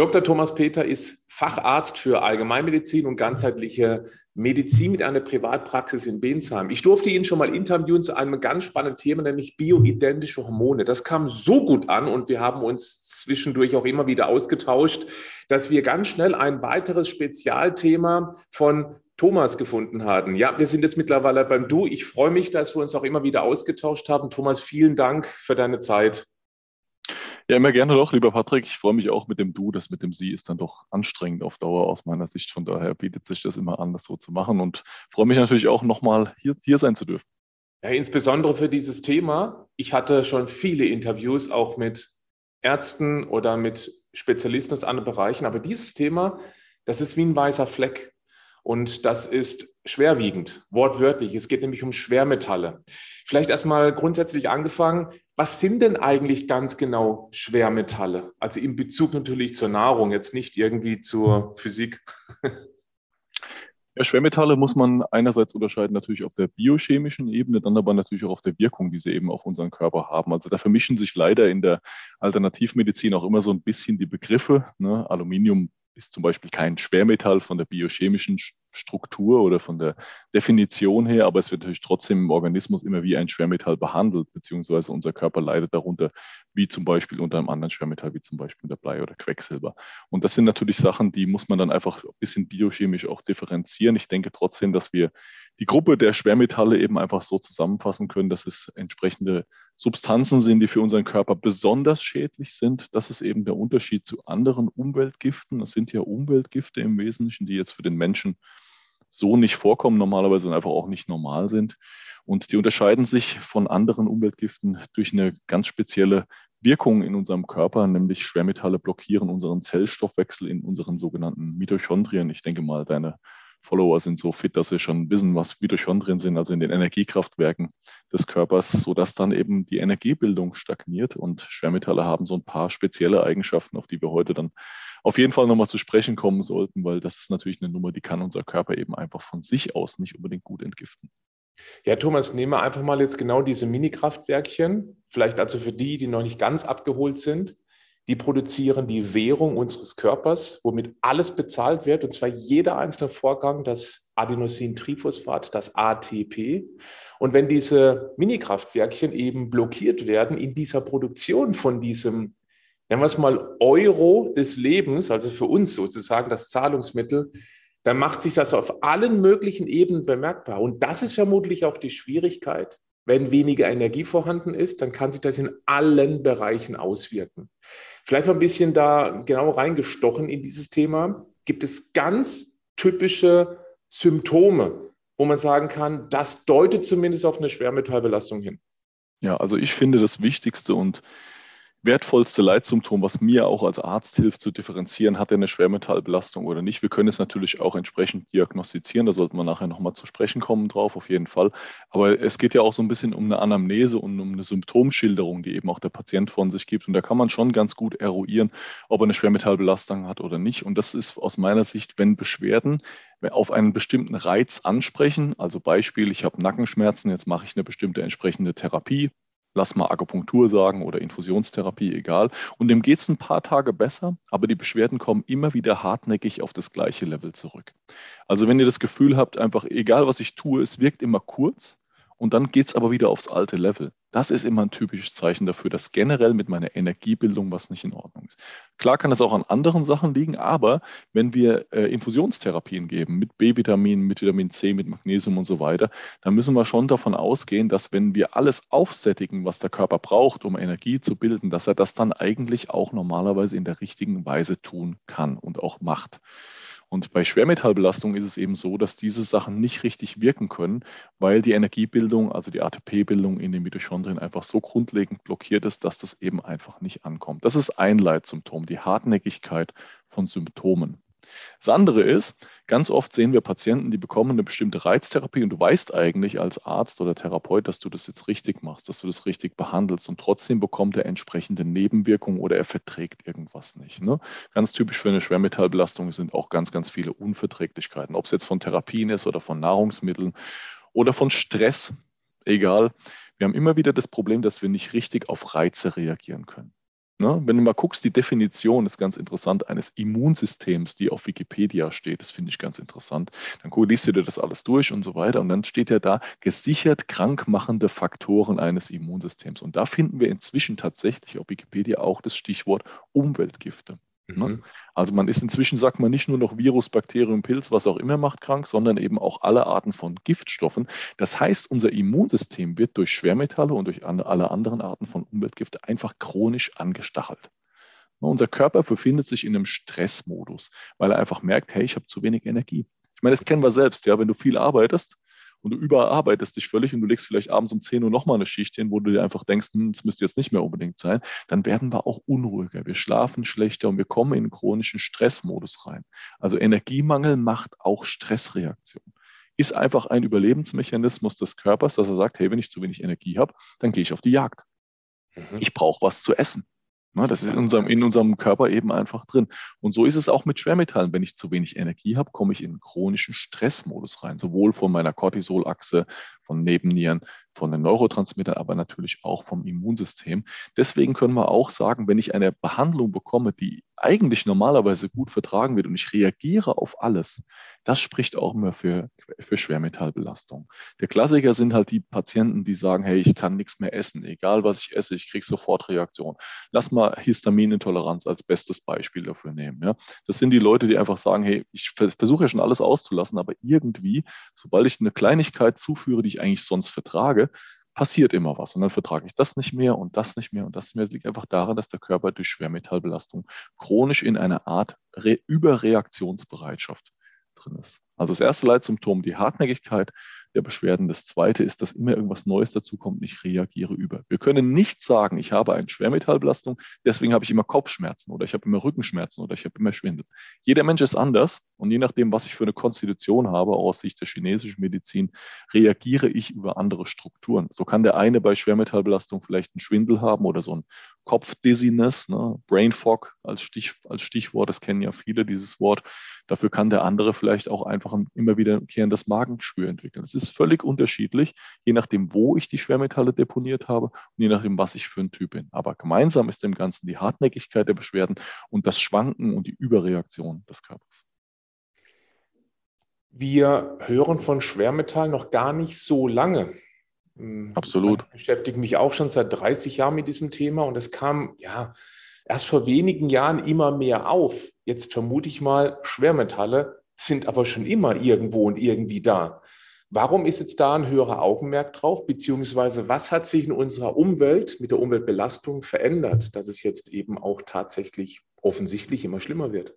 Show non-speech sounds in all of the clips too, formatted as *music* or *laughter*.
Dr. Thomas Peter ist Facharzt für Allgemeinmedizin und ganzheitliche Medizin mit einer Privatpraxis in Bensheim. Ich durfte ihn schon mal interviewen zu einem ganz spannenden Thema, nämlich bioidentische Hormone. Das kam so gut an und wir haben uns zwischendurch auch immer wieder ausgetauscht, dass wir ganz schnell ein weiteres Spezialthema von Thomas gefunden hatten. Ja, wir sind jetzt mittlerweile beim Du. Ich freue mich, dass wir uns auch immer wieder ausgetauscht haben. Thomas, vielen Dank für deine Zeit. Ja, immer gerne doch, lieber Patrick. Ich freue mich auch mit dem Du. Das mit dem Sie ist dann doch anstrengend auf Dauer aus meiner Sicht. Von daher bietet sich das immer an, das so zu machen und freue mich natürlich auch nochmal hier, hier sein zu dürfen. Ja, insbesondere für dieses Thema. Ich hatte schon viele Interviews auch mit Ärzten oder mit Spezialisten aus anderen Bereichen, aber dieses Thema, das ist wie ein weißer Fleck. Und das ist schwerwiegend, wortwörtlich. Es geht nämlich um Schwermetalle. Vielleicht erstmal grundsätzlich angefangen. Was sind denn eigentlich ganz genau Schwermetalle? Also in Bezug natürlich zur Nahrung, jetzt nicht irgendwie zur Physik. *laughs* Ja, Schwermetalle muss man einerseits unterscheiden natürlich auf der biochemischen Ebene, dann aber natürlich auch auf der Wirkung, die sie eben auf unseren Körper haben. Also da vermischen sich leider in der Alternativmedizin auch immer so ein bisschen die Begriffe. Ne? Aluminium ist zum Beispiel kein Schwermetall von der biochemischen Struktur oder von der Definition her, aber es wird natürlich trotzdem im Organismus immer wie ein Schwermetall behandelt, beziehungsweise unser Körper leidet darunter, wie zum Beispiel unter einem anderen Schwermetall, wie zum Beispiel der Blei oder Quecksilber. Und das sind natürlich Sachen, die muss man dann einfach ein bisschen biochemisch auch differenzieren. Ich denke trotzdem, dass wir die Gruppe der Schwermetalle eben einfach so zusammenfassen können, dass es entsprechende Substanzen sind, die für unseren Körper besonders schädlich sind. Das ist eben der Unterschied zu anderen Umweltgiften. Das sind ja Umweltgifte im Wesentlichen, die jetzt für den Menschen so nicht vorkommen normalerweise und einfach auch nicht normal sind. Und die unterscheiden sich von anderen Umweltgiften durch eine ganz spezielle Wirkung in unserem Körper, nämlich Schwermetalle blockieren unseren Zellstoffwechsel in unseren sogenannten Mitochondrien. Ich denke mal, deine Follower sind so fit, dass sie schon wissen, was Mitochondrien sind, also in den Energiekraftwerken des Körpers, sodass dann eben die Energiebildung stagniert. Und Schwermetalle haben so ein paar spezielle Eigenschaften, auf die wir heute dann auf jeden Fall nochmal zu sprechen kommen sollten, weil das ist natürlich eine Nummer, die kann unser Körper eben einfach von sich aus nicht unbedingt gut entgiften. Ja, Thomas, nehmen wir einfach mal jetzt genau diese Mini-Kraftwerkchen, vielleicht also für die, die noch nicht ganz abgeholt sind. Die produzieren die Währung unseres Körpers, womit alles bezahlt wird, und zwar jeder einzelne Vorgang, das Adenosintriphosphat, das ATP. Und wenn diese Minikraftwerkchen eben blockiert werden in dieser Produktion von diesem, nennen wir es mal, Euro des Lebens, also für uns sozusagen das Zahlungsmittel, dann macht sich das auf allen möglichen Ebenen bemerkbar. Und das ist vermutlich auch die Schwierigkeit, wenn weniger Energie vorhanden ist, dann kann sich das in allen Bereichen auswirken. Vielleicht mal ein bisschen da genau reingestochen in dieses Thema. Gibt es ganz typische Symptome, wo man sagen kann, das deutet zumindest auf eine Schwermetallbelastung hin? Ja, also ich finde das Wichtigste und wertvollste Leitsymptom, was mir auch als Arzt hilft zu differenzieren, hat er eine Schwermetallbelastung oder nicht. Wir können es natürlich auch entsprechend diagnostizieren, da sollten wir nachher nochmal zu sprechen kommen drauf, auf jeden Fall. Aber es geht ja auch so ein bisschen um eine Anamnese und um eine Symptomschilderung, die eben auch der Patient von sich gibt. Und da kann man schon ganz gut eruieren, ob er eine Schwermetallbelastung hat oder nicht. Und das ist aus meiner Sicht, wenn Beschwerden auf einen bestimmten Reiz ansprechen, also Beispiel, ich habe Nackenschmerzen, jetzt mache ich eine bestimmte entsprechende Therapie, lass mal Akupunktur sagen oder Infusionstherapie, egal. Und dem geht es ein paar Tage besser, aber die Beschwerden kommen immer wieder hartnäckig auf das gleiche Level zurück. Also wenn ihr das Gefühl habt, einfach egal was ich tue, es wirkt immer kurz, und dann geht es aber wieder aufs alte Level. Das ist immer ein typisches Zeichen dafür, dass generell mit meiner Energiebildung was nicht in Ordnung ist. Klar kann es auch an anderen Sachen liegen, aber wenn wir äh, Infusionstherapien geben mit B-Vitaminen, mit Vitamin C, mit Magnesium und so weiter, dann müssen wir schon davon ausgehen, dass wenn wir alles aufsättigen, was der Körper braucht, um Energie zu bilden, dass er das dann eigentlich auch normalerweise in der richtigen Weise tun kann und auch macht. Und bei Schwermetallbelastung ist es eben so, dass diese Sachen nicht richtig wirken können, weil die Energiebildung, also die ATP-Bildung in den Mitochondrien einfach so grundlegend blockiert ist, dass das eben einfach nicht ankommt. Das ist ein Leitsymptom, die Hartnäckigkeit von Symptomen. Das andere ist, ganz oft sehen wir Patienten, die bekommen eine bestimmte Reiztherapie und du weißt eigentlich als Arzt oder Therapeut, dass du das jetzt richtig machst, dass du das richtig behandelst und trotzdem bekommt er entsprechende Nebenwirkungen oder er verträgt irgendwas nicht. Ne? Ganz typisch für eine Schwermetallbelastung sind auch ganz, ganz viele Unverträglichkeiten, ob es jetzt von Therapien ist oder von Nahrungsmitteln oder von Stress, egal. Wir haben immer wieder das Problem, dass wir nicht richtig auf Reize reagieren können. Ne? Wenn du mal guckst, die Definition ist ganz interessant eines Immunsystems, die auf Wikipedia steht. Das finde ich ganz interessant. Dann liest du dir das alles durch und so weiter. Und dann steht ja da gesichert krankmachende Faktoren eines Immunsystems. Und da finden wir inzwischen tatsächlich auf Wikipedia auch das Stichwort Umweltgifte. Ne? Mhm. Also man ist inzwischen, sagt man, nicht nur noch Virus, Bakterium, Pilz, was auch immer macht krank, sondern eben auch alle Arten von Giftstoffen. Das heißt, unser Immunsystem wird durch Schwermetalle und durch alle anderen Arten von Umweltgifte einfach chronisch angestachelt. Ne, unser Körper befindet sich in einem Stressmodus, weil er einfach merkt, hey, ich habe zu wenig Energie. Ich meine, das kennen wir selbst, ja, wenn du viel arbeitest, und du überarbeitest dich völlig und du legst vielleicht abends um 10 Uhr nochmal eine Schicht hin, wo du dir einfach denkst, hm, das müsste jetzt nicht mehr unbedingt sein, dann werden wir auch unruhiger. Wir schlafen schlechter und wir kommen in chronischen Stressmodus rein. Also Energiemangel macht auch Stressreaktionen. Ist einfach ein Überlebensmechanismus des Körpers, dass er sagt, hey, wenn ich zu wenig Energie habe, dann gehe ich auf die Jagd. Mhm. Ich brauche was zu essen. Ne, das ist in unserem, in unserem Körper eben einfach drin. Und so ist es auch mit Schwermetallen. Wenn ich zu wenig Energie habe, komme ich in chronischen Stressmodus rein, sowohl von meiner Cortisolachse, von Nebennieren, von den Neurotransmittern, aber natürlich auch vom Immunsystem. Deswegen können wir auch sagen, wenn ich eine Behandlung bekomme, die eigentlich normalerweise gut vertragen wird und ich reagiere auf alles, das spricht auch immer für, für Schwermetallbelastung. Der Klassiker sind halt die Patienten, die sagen, hey, ich kann nichts mehr essen, egal was ich esse, ich kriege sofort Reaktion. Lass mal Histaminintoleranz als bestes Beispiel dafür nehmen. Ja. Das sind die Leute, die einfach sagen, hey, ich versuche ja schon alles auszulassen, aber irgendwie, sobald ich eine Kleinigkeit zuführe, die ich eigentlich sonst vertrage, passiert immer was. Und dann vertrage ich das nicht mehr und das nicht mehr und das nicht mehr. Das liegt einfach daran, dass der Körper durch Schwermetallbelastung chronisch in einer Art Re Überreaktionsbereitschaft drin ist. Also das erste Leitsymptom, die Hartnäckigkeit der Beschwerden. Das zweite ist, dass immer irgendwas Neues dazukommt und ich reagiere über. Wir können nicht sagen, ich habe eine Schwermetallbelastung, deswegen habe ich immer Kopfschmerzen oder ich habe immer Rückenschmerzen oder ich habe immer Schwindel. Jeder Mensch ist anders und je nachdem, was ich für eine Konstitution habe, aus Sicht der chinesischen Medizin, reagiere ich über andere Strukturen. So kann der eine bei Schwermetallbelastung vielleicht einen Schwindel haben oder so ein Kopfdizziness, ne? Brain Fog als, Stich, als Stichwort, das kennen ja viele, dieses Wort. Dafür kann der andere vielleicht auch einfach ein immer wiederkehrendes Magengeschwür entwickeln. Es ist völlig unterschiedlich, je nachdem, wo ich die Schwermetalle deponiert habe und je nachdem, was ich für ein Typ bin. Aber gemeinsam ist dem Ganzen die Hartnäckigkeit der Beschwerden und das Schwanken und die Überreaktion des Körpers. Wir hören von Schwermetall noch gar nicht so lange. Hm, Absolut. Ich beschäftige mich auch schon seit 30 Jahren mit diesem Thema und es kam ja erst vor wenigen Jahren immer mehr auf. Jetzt vermute ich mal, Schwermetalle sind aber schon immer irgendwo und irgendwie da. Warum ist jetzt da ein höherer Augenmerk drauf? Beziehungsweise was hat sich in unserer Umwelt mit der Umweltbelastung verändert, dass es jetzt eben auch tatsächlich offensichtlich immer schlimmer wird?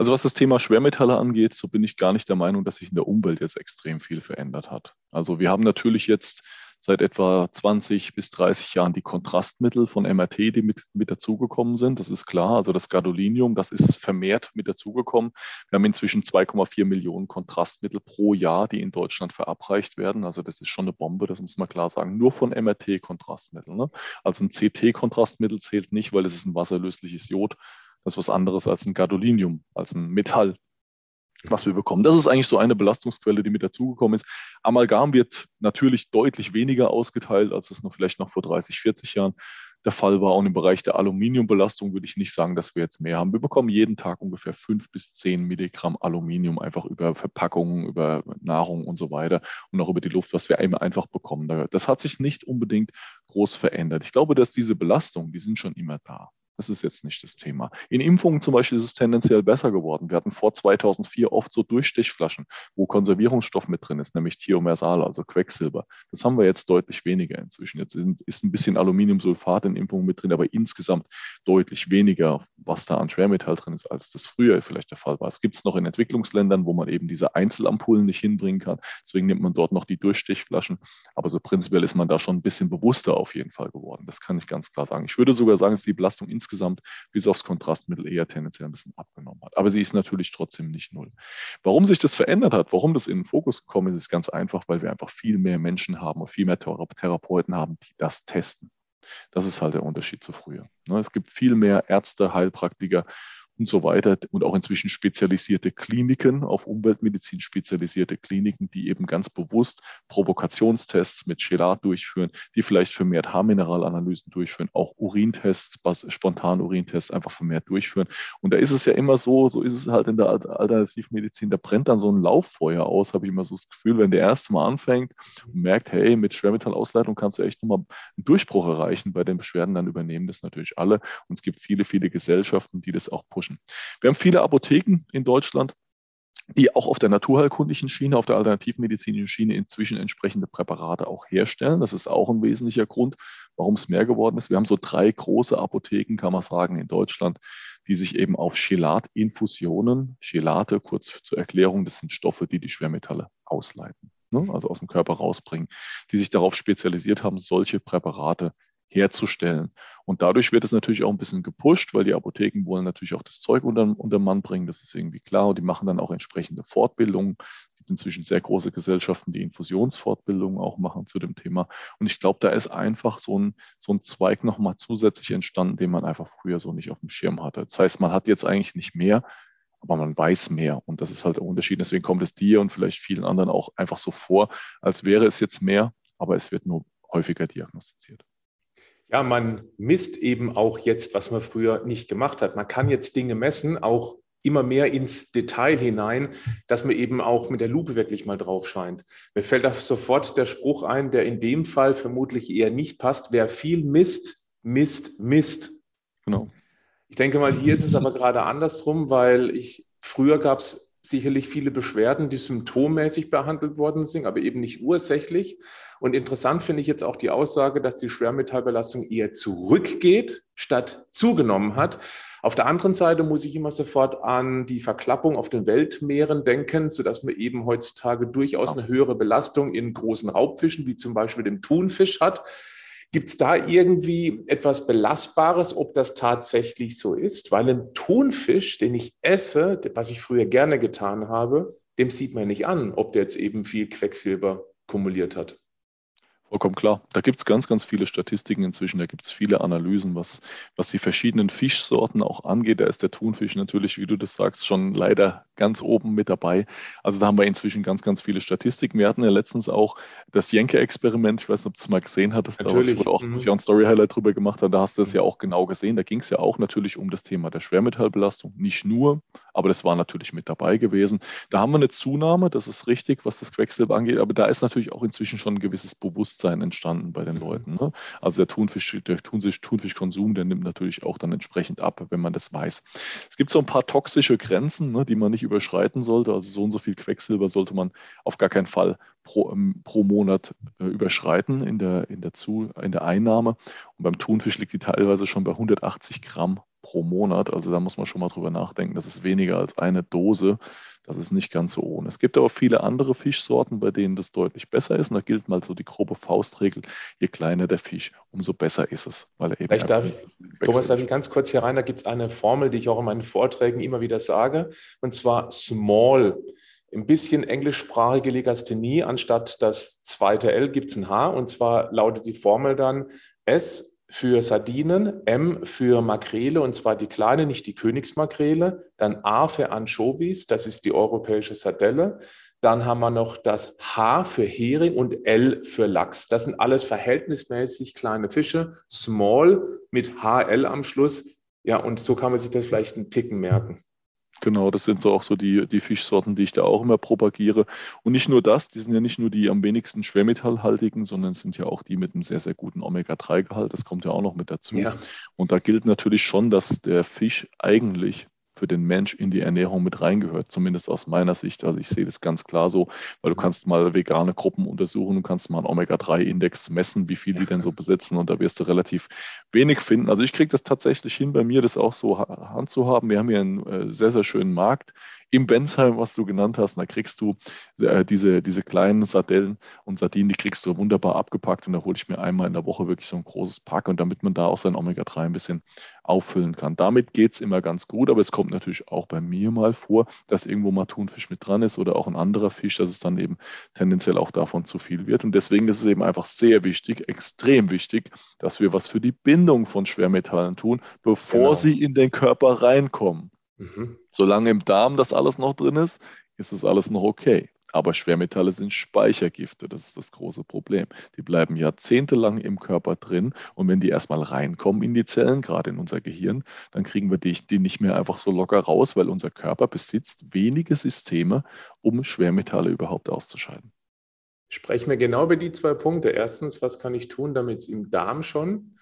Also was das Thema Schwermetalle angeht, so bin ich gar nicht der Meinung, dass sich in der Umwelt jetzt extrem viel verändert hat. Also wir haben natürlich jetzt seit etwa 20 bis 30 Jahren die Kontrastmittel von MRT, die mit, mit dazugekommen sind. Das ist klar. Also das Gadolinium, das ist vermehrt mit dazugekommen. Wir haben inzwischen 2,4 Millionen Kontrastmittel pro Jahr, die in Deutschland verabreicht werden. Also das ist schon eine Bombe, das muss man klar sagen. Nur von MRT-Kontrastmitteln. Ne? Also ein CT-Kontrastmittel zählt nicht, weil es ist ein wasserlösliches Jod. Das ist was anderes als ein Gadolinium, als ein Metall, was wir bekommen. Das ist eigentlich so eine Belastungsquelle, die mit dazugekommen ist. Amalgam wird natürlich deutlich weniger ausgeteilt, als es noch vielleicht noch vor 30, 40 Jahren der Fall war. Und im Bereich der Aluminiumbelastung würde ich nicht sagen, dass wir jetzt mehr haben. Wir bekommen jeden Tag ungefähr fünf bis zehn Milligramm Aluminium einfach über Verpackungen, über Nahrung und so weiter und auch über die Luft, was wir einfach bekommen. Das hat sich nicht unbedingt groß verändert. Ich glaube, dass diese Belastungen, die sind schon immer da. Das ist jetzt nicht das Thema. In Impfungen zum Beispiel ist es tendenziell besser geworden. Wir hatten vor 2004 oft so Durchstichflaschen, wo Konservierungsstoff mit drin ist, nämlich Thiomersal, also Quecksilber. Das haben wir jetzt deutlich weniger inzwischen. Jetzt ist ein bisschen Aluminiumsulfat in Impfungen mit drin, aber insgesamt deutlich weniger, was da an Schwermetall drin ist, als das früher vielleicht der Fall war. Es gibt es noch in Entwicklungsländern, wo man eben diese Einzelampullen nicht hinbringen kann. Deswegen nimmt man dort noch die Durchstichflaschen. Aber so prinzipiell ist man da schon ein bisschen bewusster auf jeden Fall geworden. Das kann ich ganz klar sagen. Ich würde sogar sagen, dass die Belastung insgesamt insgesamt bis aufs Kontrastmittel eher tendenziell ein bisschen abgenommen hat. Aber sie ist natürlich trotzdem nicht null. Warum sich das verändert hat, warum das in den Fokus gekommen ist, ist ganz einfach, weil wir einfach viel mehr Menschen haben und viel mehr Therapeuten haben, die das testen. Das ist halt der Unterschied zu früher. Ne? Es gibt viel mehr Ärzte, Heilpraktiker und so weiter und auch inzwischen spezialisierte Kliniken, auf Umweltmedizin spezialisierte Kliniken, die eben ganz bewusst Provokationstests mit Chelat durchführen, die vielleicht vermehrt Haarmineralanalysen durchführen, auch Urintests, spontan Urintests einfach vermehrt durchführen. Und da ist es ja immer so, so ist es halt in der Alternativmedizin, da brennt dann so ein Lauffeuer aus, habe ich immer so das Gefühl, wenn der erste Mal anfängt und merkt, hey, mit Schwermetallausleitung kannst du echt nochmal einen Durchbruch erreichen bei den Beschwerden, dann übernehmen das natürlich alle. Und es gibt viele, viele Gesellschaften, die das auch pushen Menschen. Wir haben viele Apotheken in Deutschland, die auch auf der naturheilkundlichen Schiene, auf der alternativmedizinischen Schiene inzwischen entsprechende Präparate auch herstellen. Das ist auch ein wesentlicher Grund, warum es mehr geworden ist. Wir haben so drei große Apotheken, kann man sagen, in Deutschland, die sich eben auf Chelatinfusionen, Chelate, kurz zur Erklärung, das sind Stoffe, die die Schwermetalle ausleiten, ne? also aus dem Körper rausbringen, die sich darauf spezialisiert haben, solche Präparate herzustellen. Und dadurch wird es natürlich auch ein bisschen gepusht, weil die Apotheken wollen natürlich auch das Zeug unter, unter Mann bringen, das ist irgendwie klar. Und die machen dann auch entsprechende Fortbildungen. Es gibt inzwischen sehr große Gesellschaften, die Infusionsfortbildungen auch machen zu dem Thema. Und ich glaube, da ist einfach so ein, so ein Zweig nochmal zusätzlich entstanden, den man einfach früher so nicht auf dem Schirm hatte. Das heißt, man hat jetzt eigentlich nicht mehr, aber man weiß mehr. Und das ist halt der Unterschied. Deswegen kommt es dir und vielleicht vielen anderen auch einfach so vor, als wäre es jetzt mehr, aber es wird nur häufiger diagnostiziert. Ja, man misst eben auch jetzt, was man früher nicht gemacht hat. Man kann jetzt Dinge messen, auch immer mehr ins Detail hinein, dass man eben auch mit der Lupe wirklich mal drauf scheint. Mir fällt da sofort der Spruch ein, der in dem Fall vermutlich eher nicht passt. Wer viel misst, misst, misst. Genau. Ich denke mal, hier ist es aber gerade andersrum, weil ich früher gab es sicherlich viele Beschwerden, die symptommäßig behandelt worden sind, aber eben nicht ursächlich. Und interessant finde ich jetzt auch die Aussage, dass die Schwermetallbelastung eher zurückgeht, statt zugenommen hat. Auf der anderen Seite muss ich immer sofort an die Verklappung auf den Weltmeeren denken, sodass man eben heutzutage durchaus eine höhere Belastung in großen Raubfischen, wie zum Beispiel dem Thunfisch hat. Gibt es da irgendwie etwas Belastbares, ob das tatsächlich so ist? Weil ein Thunfisch, den ich esse, was ich früher gerne getan habe, dem sieht man nicht an, ob der jetzt eben viel Quecksilber kumuliert hat. Vollkommen klar. Da gibt es ganz, ganz viele Statistiken inzwischen. Da gibt es viele Analysen, was, was die verschiedenen Fischsorten auch angeht. Da ist der Thunfisch natürlich, wie du das sagst, schon leider ganz oben mit dabei. Also da haben wir inzwischen ganz, ganz viele Statistiken. Wir hatten ja letztens auch das Jenke-Experiment. Ich weiß nicht, ob du es mal gesehen hattest. Natürlich. Da auch, mhm. ein Story-Highlight drüber gemacht habe. Da hast du das mhm. ja auch genau gesehen. Da ging es ja auch natürlich um das Thema der Schwermetallbelastung. Nicht nur, aber das war natürlich mit dabei gewesen. Da haben wir eine Zunahme, das ist richtig, was das Quecksilber angeht. Aber da ist natürlich auch inzwischen schon ein gewisses Bewusstsein entstanden bei den mhm. Leuten. Ne? Also der Thunfisch, der Thunfisch, Thunfischkonsum, der nimmt natürlich auch dann entsprechend ab, wenn man das weiß. Es gibt so ein paar toxische Grenzen, ne, die man nicht überschreiten sollte. Also so und so viel Quecksilber sollte man auf gar keinen Fall pro, ähm, pro Monat äh, überschreiten in der, in, der Zu, in der Einnahme. Und beim Thunfisch liegt die teilweise schon bei 180 Gramm pro Monat. Also da muss man schon mal drüber nachdenken. Das ist weniger als eine Dose. Das ist nicht ganz so ohne. Es gibt aber viele andere Fischsorten, bei denen das deutlich besser ist. Und da gilt mal so die grobe Faustregel, je kleiner der Fisch, umso besser ist es. Weil er eben Vielleicht darf ich, Thomas, darf ich ganz kurz hier rein, da gibt es eine Formel, die ich auch in meinen Vorträgen immer wieder sage, und zwar small. Ein bisschen englischsprachige Legasthenie, anstatt das zweite L gibt es ein H, und zwar lautet die Formel dann S für Sardinen, M für Makrele und zwar die kleine, nicht die Königsmakrele, dann A für Anchovies, das ist die europäische Sardelle. Dann haben wir noch das H für Hering und L für Lachs. Das sind alles verhältnismäßig kleine Fische, small mit HL am Schluss. Ja, und so kann man sich das vielleicht einen Ticken merken. Genau, das sind so auch so die, die Fischsorten, die ich da auch immer propagiere. Und nicht nur das, die sind ja nicht nur die am wenigsten schwermetallhaltigen, sondern sind ja auch die mit einem sehr, sehr guten Omega-3-Gehalt. Das kommt ja auch noch mit dazu. Ja. Und da gilt natürlich schon, dass der Fisch eigentlich für den Mensch in die Ernährung mit reingehört, zumindest aus meiner Sicht. Also ich sehe das ganz klar so, weil du kannst mal vegane Gruppen untersuchen, du kannst mal einen Omega-3-Index messen, wie viel die denn so besitzen und da wirst du relativ wenig finden. Also ich kriege das tatsächlich hin, bei mir das auch so handzuhaben. Wir haben hier einen äh, sehr, sehr schönen Markt im Bensheim, was du genannt hast, da kriegst du äh, diese, diese kleinen Sardellen und Sardinen, die kriegst du wunderbar abgepackt und da hole ich mir einmal in der Woche wirklich so ein großes Pack und damit man da auch sein Omega-3 ein bisschen auffüllen kann. Damit geht es immer ganz gut, aber es kommt natürlich auch bei mir mal vor, dass irgendwo mal Thunfisch mit dran ist oder auch ein anderer Fisch, dass es dann eben tendenziell auch davon zu viel wird. Und deswegen ist es eben einfach sehr wichtig, extrem wichtig, dass wir was für die Bindung von Schwermetallen tun, bevor genau. sie in den Körper reinkommen. Mhm. Solange im Darm das alles noch drin ist, ist es alles noch okay. Aber Schwermetalle sind Speichergifte, das ist das große Problem. Die bleiben jahrzehntelang im Körper drin und wenn die erstmal reinkommen in die Zellen, gerade in unser Gehirn, dann kriegen wir die, die nicht mehr einfach so locker raus, weil unser Körper besitzt wenige Systeme, um Schwermetalle überhaupt auszuscheiden. Sprechen wir genau über die zwei Punkte. Erstens, was kann ich tun, damit es im Darm schon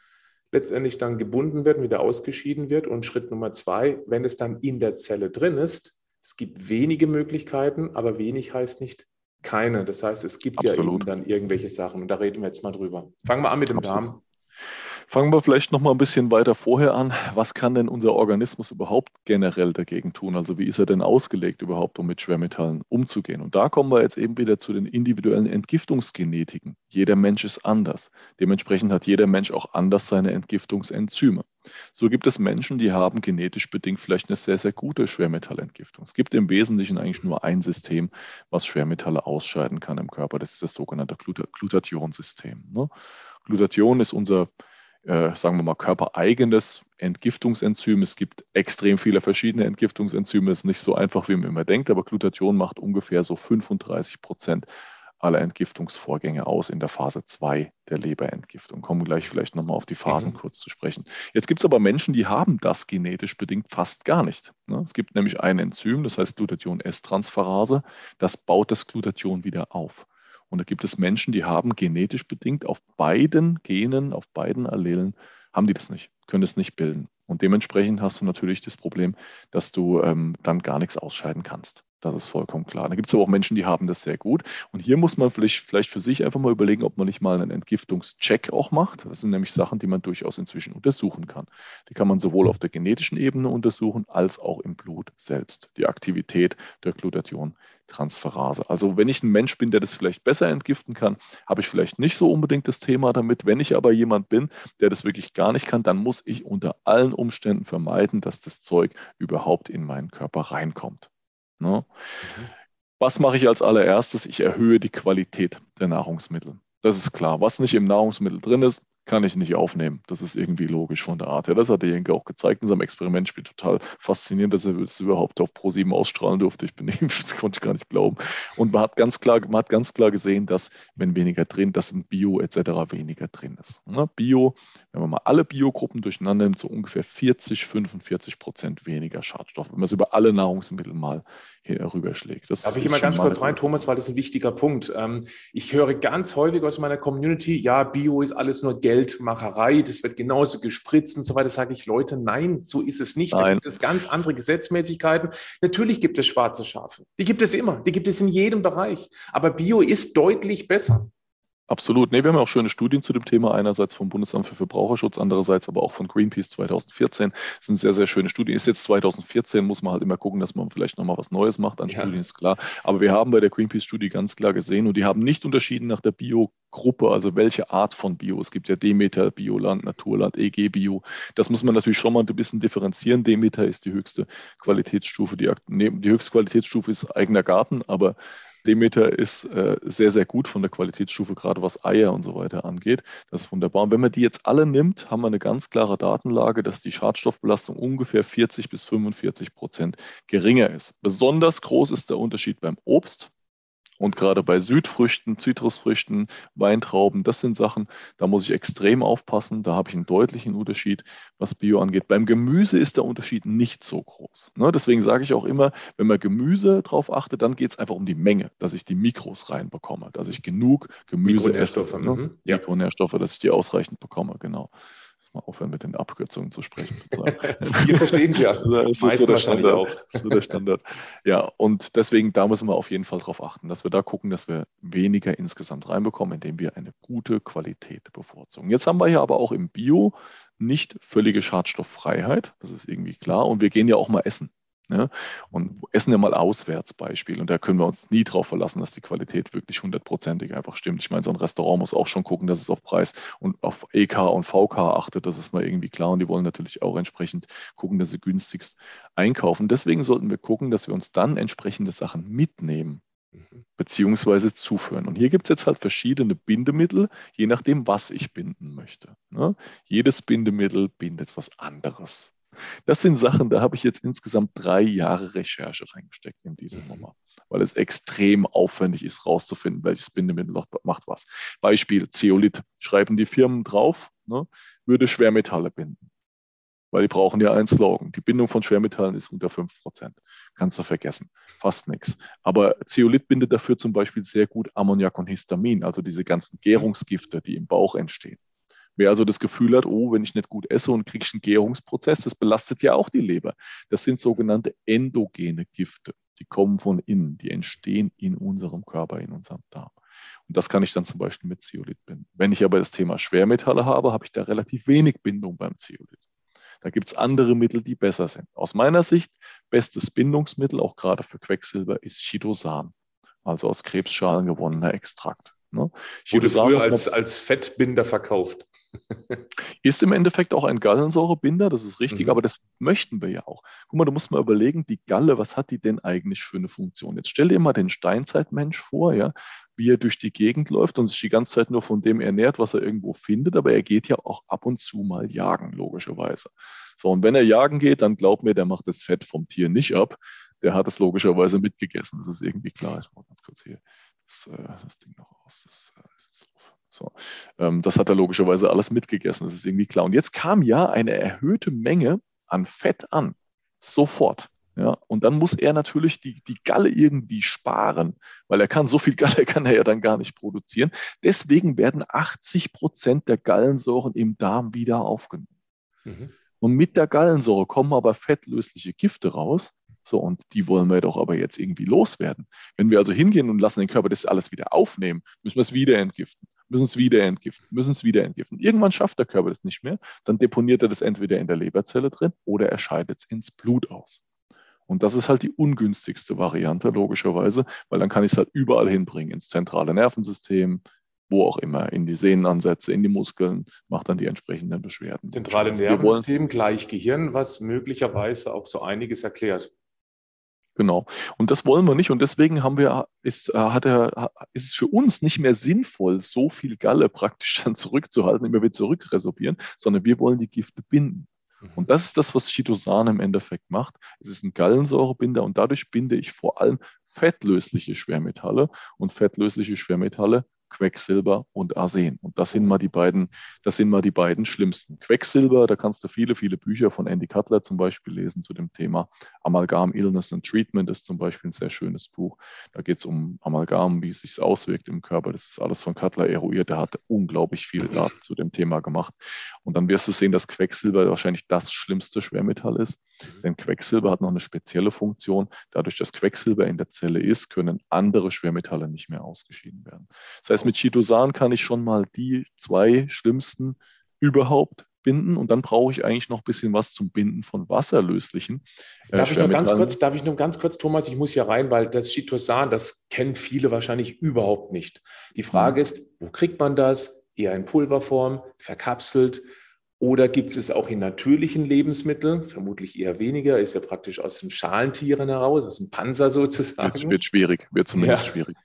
letztendlich dann gebunden wird, wieder ausgeschieden wird. Und Schritt Nummer zwei, wenn es dann in der Zelle drin ist, es gibt wenige Möglichkeiten, aber wenig heißt nicht keine. Das heißt, es gibt Absolut. ja eben dann irgendwelche Sachen und da reden wir jetzt mal drüber. Fangen wir an mit dem Absolut. Darm. Fangen wir vielleicht noch mal ein bisschen weiter vorher an. Was kann denn unser Organismus überhaupt generell dagegen tun? Also wie ist er denn ausgelegt überhaupt, um mit Schwermetallen umzugehen? Und da kommen wir jetzt eben wieder zu den individuellen Entgiftungsgenetiken. Jeder Mensch ist anders. Dementsprechend hat jeder Mensch auch anders seine Entgiftungsenzyme. So gibt es Menschen, die haben genetisch bedingt vielleicht eine sehr, sehr gute Schwermetallentgiftung. Es gibt im Wesentlichen eigentlich nur ein System, was Schwermetalle ausscheiden kann im Körper. Das ist das sogenannte Glutationsystem. Ne? Glutathion ist unser äh, sagen wir mal, körpereigenes Entgiftungsenzym. Es gibt extrem viele verschiedene Entgiftungsenzyme. Es ist nicht so einfach, wie man immer denkt, aber Glutathion macht ungefähr so 35 Prozent aller Entgiftungsvorgänge aus in der Phase 2 der Leberentgiftung. Kommen wir gleich vielleicht nochmal auf die Phasen mhm. kurz zu sprechen. Jetzt gibt es aber Menschen, die haben das genetisch bedingt fast gar nicht. Ne? Es gibt nämlich ein Enzym, das heißt Glutathion-S-Transferase, das baut das Glutathion wieder auf. Und da gibt es Menschen, die haben genetisch bedingt auf beiden Genen, auf beiden Allelen, haben die das nicht, können es nicht bilden. Und dementsprechend hast du natürlich das Problem, dass du ähm, dann gar nichts ausscheiden kannst. Das ist vollkommen klar. Da gibt es aber auch Menschen, die haben das sehr gut. Und hier muss man vielleicht, vielleicht für sich einfach mal überlegen, ob man nicht mal einen Entgiftungscheck auch macht. Das sind nämlich Sachen, die man durchaus inzwischen untersuchen kann. Die kann man sowohl auf der genetischen Ebene untersuchen, als auch im Blut selbst. Die Aktivität der Glutathion-Transferase. Also wenn ich ein Mensch bin, der das vielleicht besser entgiften kann, habe ich vielleicht nicht so unbedingt das Thema damit. Wenn ich aber jemand bin, der das wirklich gar nicht kann, dann muss ich unter allen Umständen vermeiden, dass das Zeug überhaupt in meinen Körper reinkommt. Ne? Mhm. Was mache ich als allererstes? Ich erhöhe die Qualität der Nahrungsmittel. Das ist klar. Was nicht im Nahrungsmittel drin ist, kann ich nicht aufnehmen. Das ist irgendwie logisch von der Art her. Das hat der Jenke auch gezeigt in seinem Experiment. Spielt total faszinierend, dass er es überhaupt auf Pro7 ausstrahlen durfte. *laughs* Ich bin das konnte ich gar nicht glauben. Und man hat ganz klar, man hat ganz klar gesehen, dass wenn weniger drin, dass im Bio etc. weniger drin ist. Ne? Bio, wenn man mal alle Biogruppen durcheinander nimmt, so ungefähr 40, 45 Prozent weniger Schadstoffe. Wenn man es über alle Nahrungsmittel mal rüberschlägt. Das Darf ich immer ganz kurz rein, Thomas, weil das ist ein wichtiger Punkt. Ähm, ich höre ganz häufig aus meiner Community, ja, Bio ist alles nur Geldmacherei, das wird genauso gespritzt und so weiter. Sage ich, Leute, nein, so ist es nicht. Nein. Da gibt es ganz andere Gesetzmäßigkeiten. Natürlich gibt es schwarze Schafe. Die gibt es immer. Die gibt es in jedem Bereich. Aber Bio ist deutlich besser. Absolut. Nee, wir haben ja auch schöne Studien zu dem Thema, einerseits vom Bundesamt für Verbraucherschutz, andererseits aber auch von Greenpeace 2014. Das sind sehr, sehr schöne Studien. Ist jetzt 2014, muss man halt immer gucken, dass man vielleicht nochmal was Neues macht an ja. Studien, ist klar. Aber wir haben bei der Greenpeace-Studie ganz klar gesehen und die haben nicht unterschieden nach der Bio-Gruppe, also welche Art von Bio. Es gibt ja Demeter, Bioland, Naturland, EG Bio. Das muss man natürlich schon mal ein bisschen differenzieren. Demeter ist die höchste Qualitätsstufe, die, die höchste Qualitätsstufe ist eigener Garten, aber Demeter ist äh, sehr, sehr gut von der Qualitätsstufe, gerade was Eier und so weiter angeht. Das ist wunderbar. Und wenn man die jetzt alle nimmt, haben wir eine ganz klare Datenlage, dass die Schadstoffbelastung ungefähr 40 bis 45 Prozent geringer ist. Besonders groß ist der Unterschied beim Obst. Und gerade bei Südfrüchten, Zitrusfrüchten, Weintrauben, das sind Sachen, da muss ich extrem aufpassen. Da habe ich einen deutlichen Unterschied, was Bio angeht. Beim Gemüse ist der Unterschied nicht so groß. Ne? Deswegen sage ich auch immer, wenn man Gemüse drauf achtet, dann geht es einfach um die Menge, dass ich die Mikros reinbekomme, dass ich genug Gemüse esse. Ne? Mhm. Ja. Mikronährstoffe, dass ich die ausreichend bekomme, genau mal aufhören mit den Abkürzungen zu sprechen. *laughs* Wir verstehen sie ja. *laughs* Das ist so der Standard. Auch. Das ist so der Standard. Ja, und deswegen, da müssen wir auf jeden Fall darauf achten, dass wir da gucken, dass wir weniger insgesamt reinbekommen, indem wir eine gute Qualität bevorzugen. Jetzt haben wir hier aber auch im Bio nicht völlige Schadstofffreiheit. Das ist irgendwie klar. Und wir gehen ja auch mal essen. Ja? Und essen wir mal auswärts Beispiel. Und da können wir uns nie darauf verlassen, dass die Qualität wirklich hundertprozentig einfach stimmt. Ich meine, so ein Restaurant muss auch schon gucken, dass es auf Preis und auf EK und VK achtet. Das ist mal irgendwie klar. Und die wollen natürlich auch entsprechend gucken, dass sie günstigst einkaufen. Deswegen sollten wir gucken, dass wir uns dann entsprechende Sachen mitnehmen mhm. beziehungsweise zuführen. Und hier gibt es jetzt halt verschiedene Bindemittel, je nachdem, was ich binden möchte. Ne? Jedes Bindemittel bindet was anderes. Das sind Sachen, da habe ich jetzt insgesamt drei Jahre Recherche reingesteckt in diese mhm. Nummer, weil es extrem aufwendig ist, rauszufinden, welches Bindemittel macht was. Beispiel Zeolit schreiben die Firmen drauf, ne, würde Schwermetalle binden. Weil die brauchen ja einen Slogan. Die Bindung von Schwermetallen ist unter 5%. Kannst du vergessen. Fast nichts. Aber Zeolit bindet dafür zum Beispiel sehr gut Ammoniak und Histamin, also diese ganzen Gärungsgifte, die im Bauch entstehen. Wer also das Gefühl hat, oh, wenn ich nicht gut esse und kriege ich einen Gärungsprozess, das belastet ja auch die Leber. Das sind sogenannte endogene Gifte. Die kommen von innen, die entstehen in unserem Körper, in unserem Darm. Und das kann ich dann zum Beispiel mit Zeolit binden. Wenn ich aber das Thema Schwermetalle habe, habe ich da relativ wenig Bindung beim Zeolit. Da gibt es andere Mittel, die besser sind. Aus meiner Sicht, bestes Bindungsmittel, auch gerade für Quecksilber, ist Chitosan, also aus Krebsschalen gewonnener Extrakt. Ne? Wurde früher als, als Fettbinder verkauft. *laughs* ist im Endeffekt auch ein Gallensäurebinder, das ist richtig, mhm. aber das möchten wir ja auch. Guck mal, du musst mal überlegen, die Galle, was hat die denn eigentlich für eine Funktion? Jetzt stell dir mal den Steinzeitmensch vor, ja, wie er durch die Gegend läuft und sich die ganze Zeit nur von dem ernährt, was er irgendwo findet, aber er geht ja auch ab und zu mal jagen, logischerweise. So, und wenn er jagen geht, dann glaub mir, der macht das Fett vom Tier nicht ab, der hat es logischerweise mitgegessen. Das ist irgendwie klar. Ich mal ganz kurz hier das, äh, das Ding noch aus. Das äh, ist jetzt auf. So. Ähm, das hat er logischerweise alles mitgegessen, das ist irgendwie klar. Und jetzt kam ja eine erhöhte Menge an Fett an. Sofort. Ja, und dann muss er natürlich die, die Galle irgendwie sparen, weil er kann so viel Galle *laughs* kann er ja dann gar nicht produzieren. Deswegen werden 80 Prozent der Gallensäuren im Darm wieder aufgenommen. Mhm. Und mit der Gallensäure kommen aber fettlösliche Gifte raus, so, und die wollen wir doch aber jetzt irgendwie loswerden. Wenn wir also hingehen und lassen den Körper das alles wieder aufnehmen, müssen wir es wieder entgiften, müssen es wieder entgiften, müssen es wieder entgiften. Irgendwann schafft der Körper das nicht mehr, dann deponiert er das entweder in der Leberzelle drin oder er scheidet es ins Blut aus. Und das ist halt die ungünstigste Variante, logischerweise, weil dann kann ich es halt überall hinbringen, ins zentrale Nervensystem, wo auch immer, in die Sehnenansätze, in die Muskeln, macht dann die entsprechenden Beschwerden. Zentrale Nervensystem gleich Gehirn, was möglicherweise auch so einiges erklärt. Genau. Und das wollen wir nicht. Und deswegen haben wir, ist, äh, hat er, ist es für uns nicht mehr sinnvoll, so viel Galle praktisch dann zurückzuhalten, immer wieder zurückresorbieren, sondern wir wollen die Gifte binden. Mhm. Und das ist das, was Chitosan im Endeffekt macht. Es ist ein Gallensäurebinder und dadurch binde ich vor allem fettlösliche Schwermetalle. Und fettlösliche Schwermetalle Quecksilber und Arsen. Und das sind mal die beiden, das sind mal die beiden schlimmsten. Quecksilber, da kannst du viele, viele Bücher von Andy Cutler zum Beispiel lesen zu dem Thema. Amalgam Illness and Treatment ist zum Beispiel ein sehr schönes Buch. Da geht es um Amalgam, wie es sich auswirkt im Körper. Das ist alles von Cutler eruiert. Der hat unglaublich viele Daten zu dem Thema gemacht. Und dann wirst du sehen, dass Quecksilber wahrscheinlich das schlimmste Schwermetall ist. Mhm. Denn Quecksilber hat noch eine spezielle Funktion. Dadurch, dass Quecksilber in der Zelle ist, können andere Schwermetalle nicht mehr ausgeschieden werden. Das heißt, heißt, mit Chitosan kann ich schon mal die zwei schlimmsten überhaupt binden und dann brauche ich eigentlich noch ein bisschen was zum Binden von wasserlöslichen. Äh, darf, ich nur ganz kurz, darf ich nur ganz kurz, Thomas, ich muss hier rein, weil das Chitosan, das kennen viele wahrscheinlich überhaupt nicht. Die Frage mhm. ist, wo kriegt man das? Eher in Pulverform, verkapselt oder gibt es es auch in natürlichen Lebensmitteln? Vermutlich eher weniger, ist ja praktisch aus den Schalentieren heraus, aus dem Panzer sozusagen. Wird, wird schwierig, wird zumindest ja. schwierig.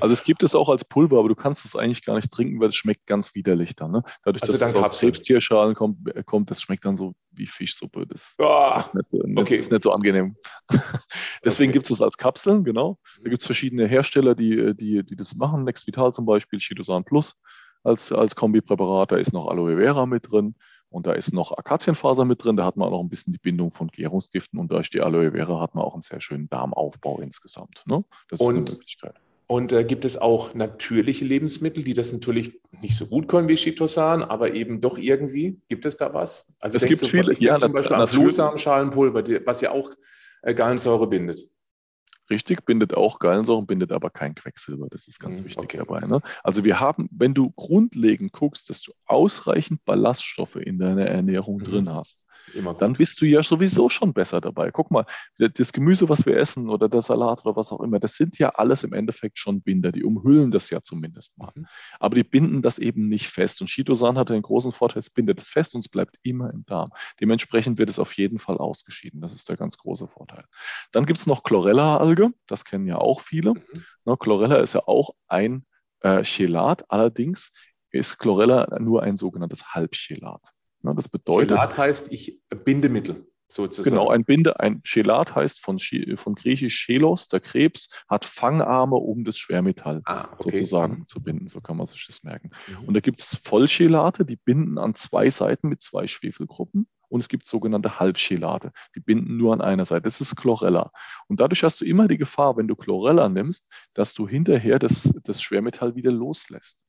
Also es gibt es auch als Pulver, aber du kannst es eigentlich gar nicht trinken, weil es schmeckt ganz widerlich dann. Ne? Dadurch, also dass es aus Krebstierschalen kommt, äh, kommt, das schmeckt dann so wie Fischsuppe. Das oh, ist, nicht so, okay. ist nicht so angenehm. *laughs* Deswegen okay. gibt es es als Kapseln, genau. Da gibt es verschiedene Hersteller, die, die, die das machen. Next Vital zum Beispiel, Chitosan Plus als, als Kombipräparat. Da ist noch Aloe Vera mit drin. Und da ist noch Akazienfaser mit drin, da hat man auch noch ein bisschen die Bindung von Gärungsgiften und durch die Aloe Vera hat man auch einen sehr schönen Darmaufbau insgesamt. Ne? Das und, ist eine Möglichkeit. Und äh, gibt es auch natürliche Lebensmittel, die das natürlich nicht so gut können wie Chitosan, aber eben doch irgendwie? Gibt es da was? Also es gibt du, viele, ja, zum Beispiel an Flohsamenschalenpulver, was ja auch äh, Gallensäure bindet. Richtig, bindet auch Gallensäuren, bindet aber kein Quecksilber. Das ist ganz mhm, wichtig okay. dabei. Ne? Also wir haben, wenn du grundlegend guckst, dass du ausreichend Ballaststoffe in deiner Ernährung mhm. drin hast, dann bist du ja sowieso schon besser dabei. Guck mal, das Gemüse, was wir essen oder der Salat oder was auch immer, das sind ja alles im Endeffekt schon Binder. Die umhüllen das ja zumindest mal. Mhm. Aber die binden das eben nicht fest. Und Chitosan hat den großen Vorteil, es bindet es fest und es bleibt immer im Darm. Dementsprechend wird es auf jeden Fall ausgeschieden. Das ist der ganz große Vorteil. Dann gibt es noch Chlorella-Alge. Das kennen ja auch viele. Mhm. Ne, Chlorella ist ja auch ein äh, Chelat. Allerdings ist Chlorella nur ein sogenanntes Halbchelat. Ne, das bedeutet. Chelat heißt ich Bindemittel. Sozusagen. Genau, ein Binde, ein Chelat heißt von, von griechisch Chelos, der Krebs, hat Fangarme, um das Schwermetall ah, okay. sozusagen zu binden. So kann man sich das merken. Mhm. Und da gibt es Vollchelate, die binden an zwei Seiten mit zwei Schwefelgruppen. Und es gibt sogenannte Halbchelate, die binden nur an einer Seite. Das ist Chlorella. Und dadurch hast du immer die Gefahr, wenn du Chlorella nimmst, dass du hinterher das, das Schwermetall wieder loslässt.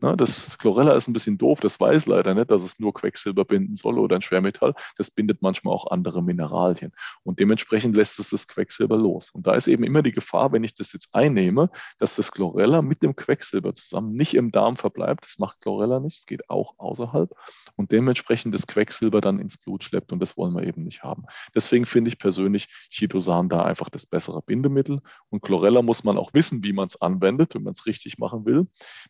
Na, das Chlorella ist ein bisschen doof, das weiß leider nicht, dass es nur Quecksilber binden soll oder ein Schwermetall. Das bindet manchmal auch andere Mineralien. Und dementsprechend lässt es das Quecksilber los. Und da ist eben immer die Gefahr, wenn ich das jetzt einnehme, dass das Chlorella mit dem Quecksilber zusammen nicht im Darm verbleibt. Das macht Chlorella nicht, es geht auch außerhalb. Und dementsprechend das Quecksilber dann ins Blut schleppt. Und das wollen wir eben nicht haben. Deswegen finde ich persönlich Chitosan da einfach das bessere Bindemittel. Und Chlorella muss man auch wissen, wie man es anwendet, wenn man es richtig machen will.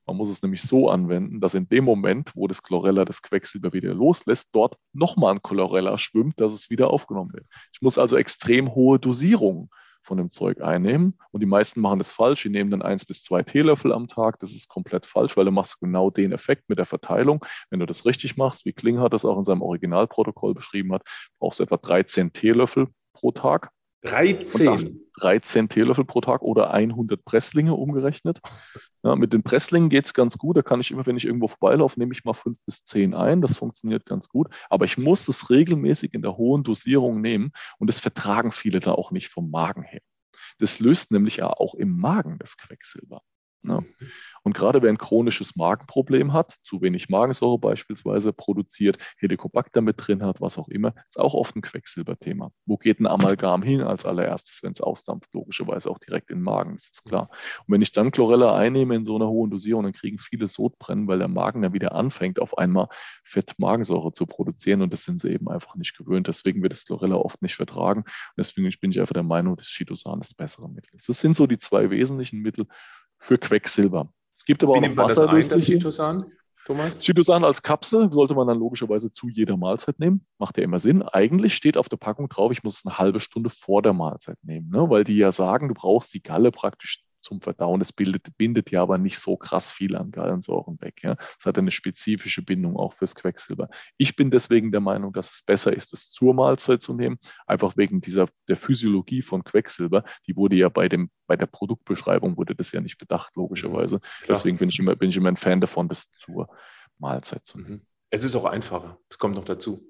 Man muss es nämlich so so anwenden, dass in dem Moment, wo das Chlorella das Quecksilber wieder loslässt, dort nochmal ein Chlorella schwimmt, dass es wieder aufgenommen wird. Ich muss also extrem hohe Dosierungen von dem Zeug einnehmen. Und die meisten machen das falsch. Die nehmen dann eins bis zwei Teelöffel am Tag. Das ist komplett falsch, weil du machst genau den Effekt mit der Verteilung. Wenn du das richtig machst, wie Klinghardt das auch in seinem Originalprotokoll beschrieben hat, brauchst du etwa 13 Teelöffel pro Tag. 13? 13 Teelöffel pro Tag oder 100 Presslinge umgerechnet. Ja, mit den Presslingen geht es ganz gut. Da kann ich immer, wenn ich irgendwo vorbeilaufe, nehme ich mal fünf bis zehn ein. Das funktioniert ganz gut. Aber ich muss das regelmäßig in der hohen Dosierung nehmen und das vertragen viele da auch nicht vom Magen her. Das löst nämlich ja auch im Magen das Quecksilber. Ne? Mhm. Und gerade wer ein chronisches Magenproblem hat, zu wenig Magensäure beispielsweise produziert, Helicobacter mit drin hat, was auch immer, ist auch oft ein Quecksilberthema. Wo geht ein Amalgam hin als allererstes, wenn es ausdampft? Logischerweise auch direkt in den Magen, ist klar. Und wenn ich dann Chlorella einnehme in so einer hohen Dosierung, dann kriegen viele Sodbrennen, weil der Magen dann wieder anfängt, auf einmal Fettmagensäure zu produzieren und das sind sie eben einfach nicht gewöhnt. Deswegen wird das Chlorella oft nicht vertragen. Und deswegen bin ich einfach der Meinung, dass Chitosan das bessere Mittel ist. Das sind so die zwei wesentlichen Mittel für Quecksilber. Es gibt aber Wie auch noch wasserlösliche. Chitosan? Thomas? Chitosan als Kapsel sollte man dann logischerweise zu jeder Mahlzeit nehmen. Macht ja immer Sinn. Eigentlich steht auf der Packung drauf, ich muss es eine halbe Stunde vor der Mahlzeit nehmen, ne? weil die ja sagen, du brauchst die Galle praktisch zum Verdauen. Es bildet, bindet ja aber nicht so krass viel an Gallensäuren weg. Ja. Es hat eine spezifische Bindung auch fürs Quecksilber. Ich bin deswegen der Meinung, dass es besser ist, es zur Mahlzeit zu nehmen, einfach wegen dieser der Physiologie von Quecksilber. Die wurde ja bei dem bei der Produktbeschreibung wurde das ja nicht bedacht, logischerweise. Klar. Deswegen bin ich immer bin ich immer ein Fan davon, das zur Mahlzeit zu nehmen. Mhm. Es ist auch einfacher. Es kommt noch dazu.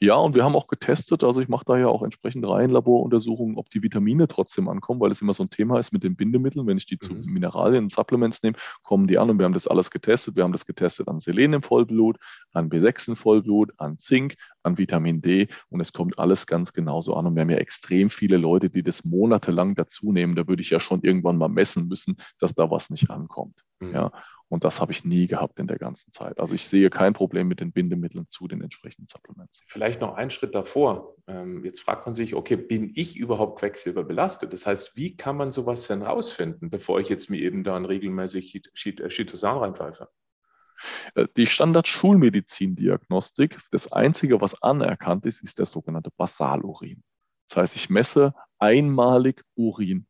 Ja, und wir haben auch getestet, also ich mache da ja auch entsprechend rein Laboruntersuchungen, ob die Vitamine trotzdem ankommen, weil es immer so ein Thema ist mit den Bindemitteln. Wenn ich die zu mhm. Mineralien und Supplements nehme, kommen die an und wir haben das alles getestet. Wir haben das getestet an Selen im Vollblut, an B6 im Vollblut, an Zink, an Vitamin D und es kommt alles ganz genauso an. Und wir haben ja extrem viele Leute, die das monatelang dazu nehmen. Da würde ich ja schon irgendwann mal messen müssen, dass da was nicht ankommt. Mhm. Ja. Und das habe ich nie gehabt in der ganzen Zeit. Also ich sehe kein Problem mit den Bindemitteln zu den entsprechenden Supplements. Vielleicht noch einen Schritt davor. Ähm, jetzt fragt man sich, okay, bin ich überhaupt Quecksilber belastet? Das heißt, wie kann man sowas denn rausfinden, bevor ich jetzt mir eben dann regelmäßig Chitosan reinpfeife? Äh, die Standard-Schulmedizin-Diagnostik, das Einzige, was anerkannt ist, ist der sogenannte Basalurin. Das heißt, ich messe einmalig Urin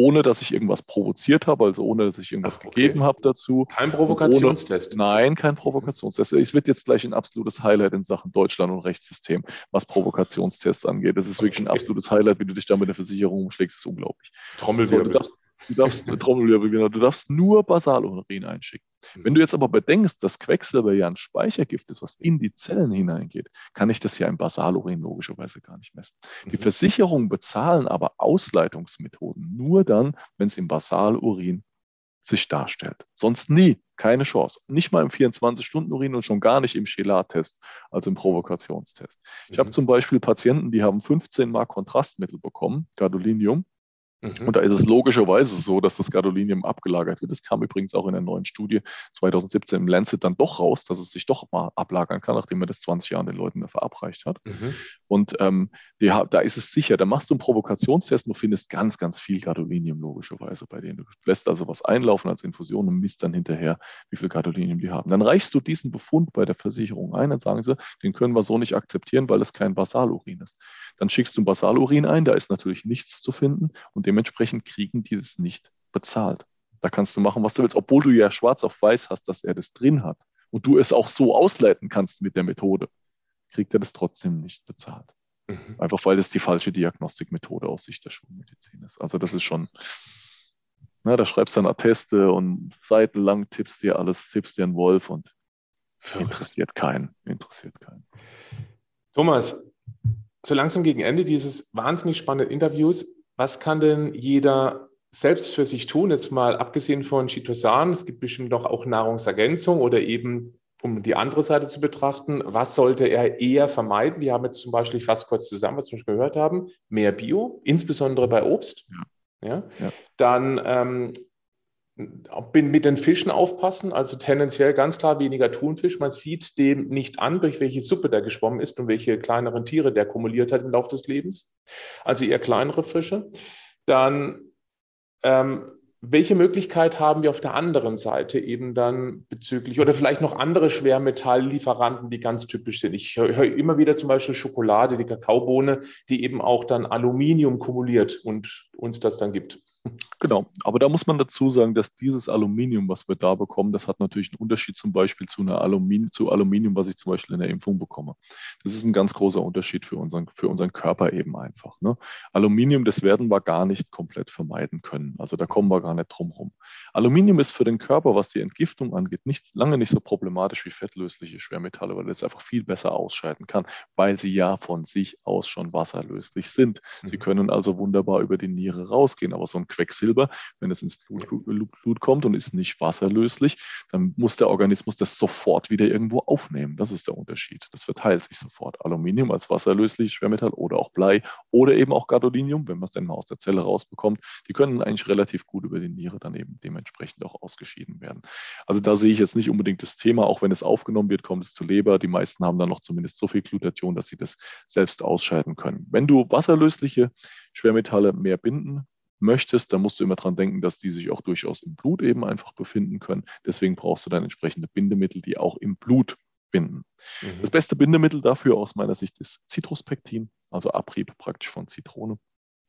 ohne dass ich irgendwas provoziert habe, also ohne dass ich irgendwas Ach, okay. gegeben habe dazu. Kein Provokationstest. Ohne, nein, kein Provokationstest. Es wird jetzt gleich ein absolutes Highlight in Sachen Deutschland und Rechtssystem, was Provokationstests angeht. Das ist wirklich ein absolutes Highlight, wie du dich da mit der Versicherung umschlägst, ist unglaublich. Trommelwirbel. So, du darfst, du darfst *laughs* Trommelwirbel, genau. Du darfst nur Basalurin einschicken. Wenn du jetzt aber bedenkst, dass Quecksilber ja ein Speichergift ist, was in die Zellen hineingeht, kann ich das ja im Basalurin logischerweise gar nicht messen. Die mhm. Versicherungen bezahlen aber Ausleitungsmethoden nur dann, wenn es im Basalurin sich darstellt. Sonst nie, keine Chance. Nicht mal im 24-Stunden-Urin und schon gar nicht im Chelat-Test, also im Provokationstest. Ich mhm. habe zum Beispiel Patienten, die haben 15 Mal Kontrastmittel bekommen, Gadolinium, Mhm. Und da ist es logischerweise so, dass das Gadolinium abgelagert wird. Das kam übrigens auch in der neuen Studie 2017 im Lancet dann doch raus, dass es sich doch mal ablagern kann, nachdem man das 20 Jahre den Leuten verabreicht hat. Mhm. Und ähm, die, da ist es sicher, da machst du einen Provokationstest und findest ganz, ganz viel Gadolinium logischerweise bei denen. Du lässt also was einlaufen als Infusion und misst dann hinterher, wie viel Gadolinium die haben. Dann reichst du diesen Befund bei der Versicherung ein und sagen sie, den können wir so nicht akzeptieren, weil es kein Basalurin ist. Dann schickst du ein Basalurin ein, da ist natürlich nichts zu finden und dementsprechend kriegen die das nicht bezahlt. Da kannst du machen, was du willst, obwohl du ja schwarz auf weiß hast, dass er das drin hat und du es auch so ausleiten kannst mit der Methode, kriegt er das trotzdem nicht bezahlt. Mhm. Einfach weil das die falsche Diagnostikmethode aus Sicht der Schulmedizin ist. Also das ist schon, na, da schreibst du dann Atteste und seitenlang tippst dir alles, tippst dir einen Wolf und interessiert keinen. Interessiert keinen. Thomas, so langsam gegen Ende dieses wahnsinnig spannenden Interviews, was kann denn jeder selbst für sich tun? Jetzt mal abgesehen von Chitosan, es gibt bestimmt noch auch Nahrungsergänzung oder eben, um die andere Seite zu betrachten, was sollte er eher vermeiden? Wir haben jetzt zum Beispiel, ich fasse kurz zusammen, was wir schon gehört haben, mehr Bio, insbesondere bei Obst. Ja. Ja? ja. Dann ähm, mit den Fischen aufpassen, also tendenziell ganz klar weniger Thunfisch. Man sieht dem nicht an, durch welche Suppe der geschwommen ist und welche kleineren Tiere der kumuliert hat im Laufe des Lebens. Also eher kleinere Fische. Dann ähm, welche Möglichkeit haben wir auf der anderen Seite eben dann bezüglich oder vielleicht noch andere Schwermetalllieferanten, die ganz typisch sind? Ich höre immer wieder zum Beispiel Schokolade, die Kakaobohne, die eben auch dann Aluminium kumuliert und uns das dann gibt. Genau, aber da muss man dazu sagen, dass dieses Aluminium, was wir da bekommen, das hat natürlich einen Unterschied zum Beispiel zu, einer Aluminium, zu Aluminium, was ich zum Beispiel in der Impfung bekomme. Das ist ein ganz großer Unterschied für unseren, für unseren Körper eben einfach. Ne? Aluminium, das werden wir gar nicht komplett vermeiden können. Also da kommen wir gar nicht drum rum. Aluminium ist für den Körper, was die Entgiftung angeht, nicht, lange nicht so problematisch wie fettlösliche Schwermetalle, weil es einfach viel besser ausscheiden kann, weil sie ja von sich aus schon wasserlöslich sind. Sie mhm. können also wunderbar über die Niere rausgehen, aber so ein Quecksilber, wenn es ins Blut, Blut, kommt und ist nicht wasserlöslich, dann muss der Organismus das sofort wieder irgendwo aufnehmen. Das ist der Unterschied. Das verteilt sich sofort. Aluminium als wasserlösliches Schwermetall oder auch Blei oder eben auch Gadolinium, wenn man es denn mal aus der Zelle rausbekommt, die können eigentlich relativ gut über die Niere dann eben dementsprechend auch ausgeschieden werden. Also da sehe ich jetzt nicht unbedingt das Thema, auch wenn es aufgenommen wird, kommt es zur Leber. Die meisten haben dann noch zumindest so viel Glutathion, dass sie das selbst ausscheiden können. Wenn du wasserlösliche Schwermetalle mehr binden möchtest, dann musst du immer dran denken, dass die sich auch durchaus im Blut eben einfach befinden können. Deswegen brauchst du dann entsprechende Bindemittel, die auch im Blut binden. Mhm. Das beste Bindemittel dafür aus meiner Sicht ist Citruspektin, also Abrieb praktisch von Zitrone.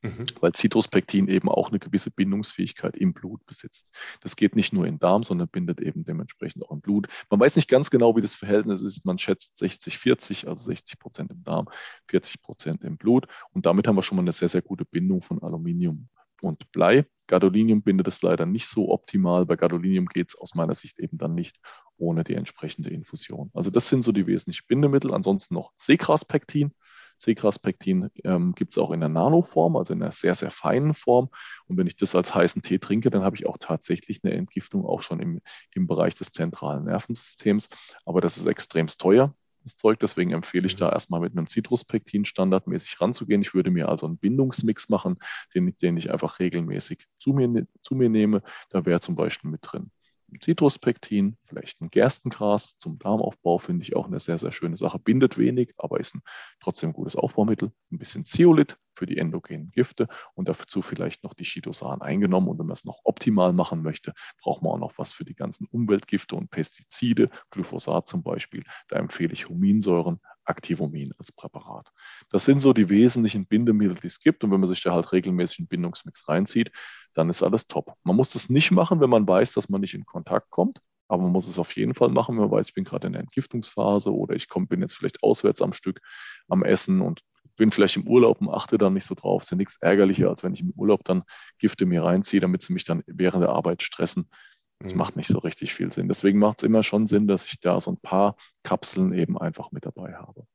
Mhm. Weil Citruspektin eben auch eine gewisse Bindungsfähigkeit im Blut besitzt. Das geht nicht nur im Darm, sondern bindet eben dementsprechend auch im Blut. Man weiß nicht ganz genau, wie das Verhältnis ist. Man schätzt 60-40, also 60 Prozent im Darm, 40 Prozent im Blut. Und damit haben wir schon mal eine sehr, sehr gute Bindung von Aluminium und Blei. Gadolinium bindet es leider nicht so optimal. Bei Gadolinium geht es aus meiner Sicht eben dann nicht ohne die entsprechende Infusion. Also das sind so die wesentlichen Bindemittel. Ansonsten noch Sekraspektin. Sekraspektin ähm, gibt es auch in der Nanoform, also in einer sehr, sehr feinen Form. Und wenn ich das als heißen Tee trinke, dann habe ich auch tatsächlich eine Entgiftung auch schon im, im Bereich des zentralen Nervensystems. Aber das ist extremst teuer das Zeug. Deswegen empfehle ich da mhm. erstmal mit einem Citruspektin standardmäßig ranzugehen. Ich würde mir also einen Bindungsmix machen, den, den ich einfach regelmäßig zu mir, zu mir nehme. Da wäre zum Beispiel mit drin Citruspektin, vielleicht ein Gerstengras zum Darmaufbau, finde ich auch eine sehr, sehr schöne Sache. Bindet wenig, aber ist ein trotzdem gutes Aufbaumittel. Ein bisschen Zeolit für die endogenen Gifte und dazu vielleicht noch die Chitosan eingenommen. Und wenn man es noch optimal machen möchte, braucht man auch noch was für die ganzen Umweltgifte und Pestizide, Glyphosat zum Beispiel. Da empfehle ich Huminsäuren, Activomin als Präparat. Das sind so die wesentlichen Bindemittel, die es gibt. Und wenn man sich da halt regelmäßig einen Bindungsmix reinzieht, dann ist alles top. Man muss das nicht machen, wenn man weiß, dass man nicht in Kontakt kommt. Aber man muss es auf jeden Fall machen, wenn man weiß, ich bin gerade in der Entgiftungsphase oder ich komm, bin jetzt vielleicht auswärts am Stück am Essen und bin vielleicht im Urlaub und achte dann nicht so drauf. Ist ja nichts ärgerlicher, als wenn ich im Urlaub dann Gifte mir reinziehe, damit sie mich dann während der Arbeit stressen. Das mhm. macht nicht so richtig viel Sinn. Deswegen macht es immer schon Sinn, dass ich da so ein paar Kapseln eben einfach mit dabei habe.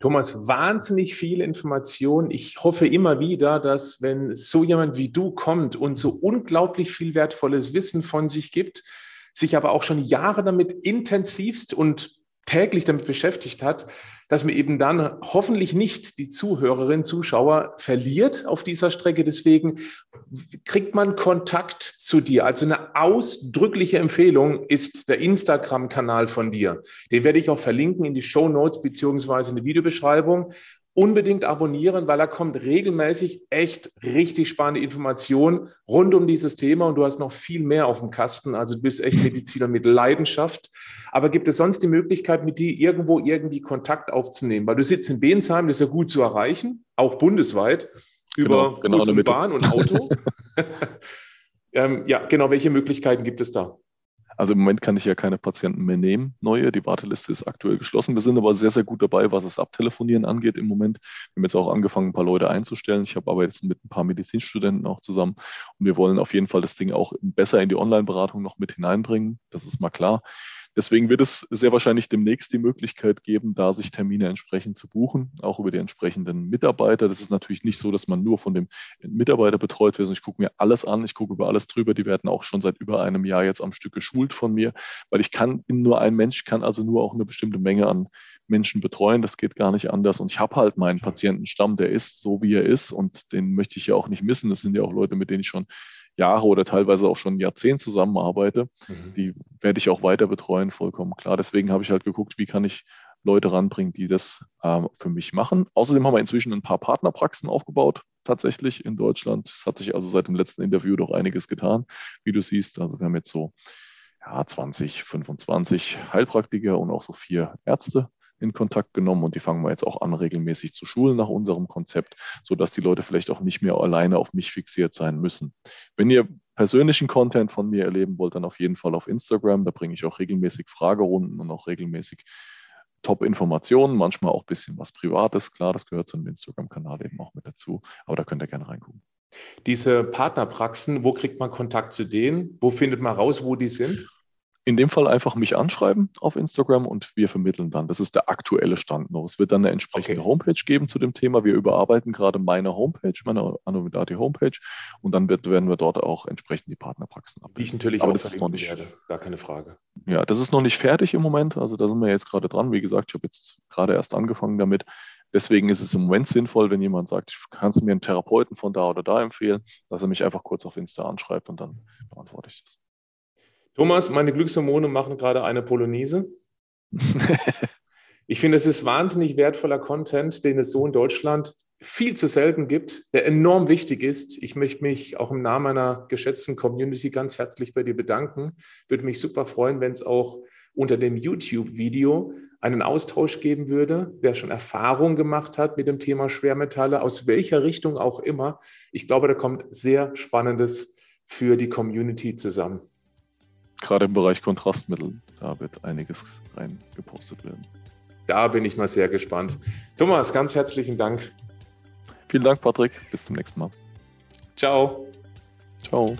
Thomas, wahnsinnig viel Information. Ich hoffe immer wieder, dass wenn so jemand wie du kommt und so unglaublich viel wertvolles Wissen von sich gibt, sich aber auch schon Jahre damit intensivst und täglich damit beschäftigt hat, dass man eben dann hoffentlich nicht die Zuhörerinnen, Zuschauer verliert auf dieser Strecke. Deswegen kriegt man Kontakt zu dir. Also eine ausdrückliche Empfehlung ist der Instagram-Kanal von dir. Den werde ich auch verlinken in die Show Notes beziehungsweise in die Videobeschreibung unbedingt abonnieren, weil er kommt regelmäßig echt richtig spannende Informationen rund um dieses Thema und du hast noch viel mehr auf dem Kasten. Also du bist echt Mediziner mit Leidenschaft. Aber gibt es sonst die Möglichkeit, mit dir irgendwo irgendwie Kontakt aufzunehmen? Weil du sitzt in Bensheim, das ist ja gut zu erreichen, auch bundesweit, über genau, genau Bus und Bahn und Auto. *laughs* ähm, ja, genau, welche Möglichkeiten gibt es da? Also im Moment kann ich ja keine Patienten mehr nehmen, neue. Die Warteliste ist aktuell geschlossen. Wir sind aber sehr, sehr gut dabei, was das Abtelefonieren angeht im Moment. Wir haben jetzt auch angefangen, ein paar Leute einzustellen. Ich habe aber jetzt mit ein paar Medizinstudenten auch zusammen und wir wollen auf jeden Fall das Ding auch besser in die Online-Beratung noch mit hineinbringen. Das ist mal klar. Deswegen wird es sehr wahrscheinlich demnächst die Möglichkeit geben, da sich Termine entsprechend zu buchen, auch über die entsprechenden Mitarbeiter. Das ist natürlich nicht so, dass man nur von dem Mitarbeiter betreut wird, sondern ich gucke mir alles an, ich gucke über alles drüber. Die werden auch schon seit über einem Jahr jetzt am Stück geschult von mir, weil ich kann, nur ein Mensch, kann also nur auch eine bestimmte Menge an Menschen betreuen. Das geht gar nicht anders. Und ich habe halt meinen Patientenstamm, der ist so, wie er ist und den möchte ich ja auch nicht missen. Das sind ja auch Leute, mit denen ich schon Jahre oder teilweise auch schon Jahrzehnt zusammenarbeite. Mhm. Die werde ich auch weiter betreuen, vollkommen klar. Deswegen habe ich halt geguckt, wie kann ich Leute ranbringen, die das ähm, für mich machen. Außerdem haben wir inzwischen ein paar Partnerpraxen aufgebaut, tatsächlich in Deutschland. Es hat sich also seit dem letzten Interview doch einiges getan, wie du siehst. Also wir haben jetzt so ja, 20, 25 Heilpraktiker und auch so vier Ärzte in Kontakt genommen und die fangen wir jetzt auch an, regelmäßig zu schulen nach unserem Konzept, sodass die Leute vielleicht auch nicht mehr alleine auf mich fixiert sein müssen. Wenn ihr persönlichen Content von mir erleben wollt, dann auf jeden Fall auf Instagram. Da bringe ich auch regelmäßig Fragerunden und auch regelmäßig Top-Informationen, manchmal auch ein bisschen was Privates. Klar, das gehört zu einem Instagram-Kanal eben auch mit dazu, aber da könnt ihr gerne reingucken. Diese Partnerpraxen, wo kriegt man Kontakt zu denen? Wo findet man raus, wo die sind? In dem Fall einfach mich anschreiben auf Instagram und wir vermitteln dann. Das ist der aktuelle Stand noch. Es wird dann eine entsprechende okay. Homepage geben zu dem Thema. Wir überarbeiten gerade meine Homepage, meine Anomidati Homepage und dann wird, werden wir dort auch entsprechend die Partnerpraxen abbilden. Die ich natürlich Aber auch das ist noch nicht, werde. gar keine Frage. Ja, das ist noch nicht fertig im Moment. Also da sind wir jetzt gerade dran. Wie gesagt, ich habe jetzt gerade erst angefangen damit. Deswegen ist es im Moment sinnvoll, wenn jemand sagt, kannst du mir einen Therapeuten von da oder da empfehlen, dass er mich einfach kurz auf Insta anschreibt und dann beantworte ich das. Thomas, meine Glückshormone machen gerade eine Polonaise. *laughs* ich finde, es ist wahnsinnig wertvoller Content, den es so in Deutschland viel zu selten gibt, der enorm wichtig ist. Ich möchte mich auch im Namen meiner geschätzten Community ganz herzlich bei dir bedanken. Würde mich super freuen, wenn es auch unter dem YouTube-Video einen Austausch geben würde, wer schon Erfahrung gemacht hat mit dem Thema Schwermetalle, aus welcher Richtung auch immer. Ich glaube, da kommt sehr Spannendes für die Community zusammen gerade im Bereich Kontrastmittel, da wird einiges reingepostet werden. Da bin ich mal sehr gespannt. Thomas, ganz herzlichen Dank. Vielen Dank, Patrick. Bis zum nächsten Mal. Ciao. Ciao.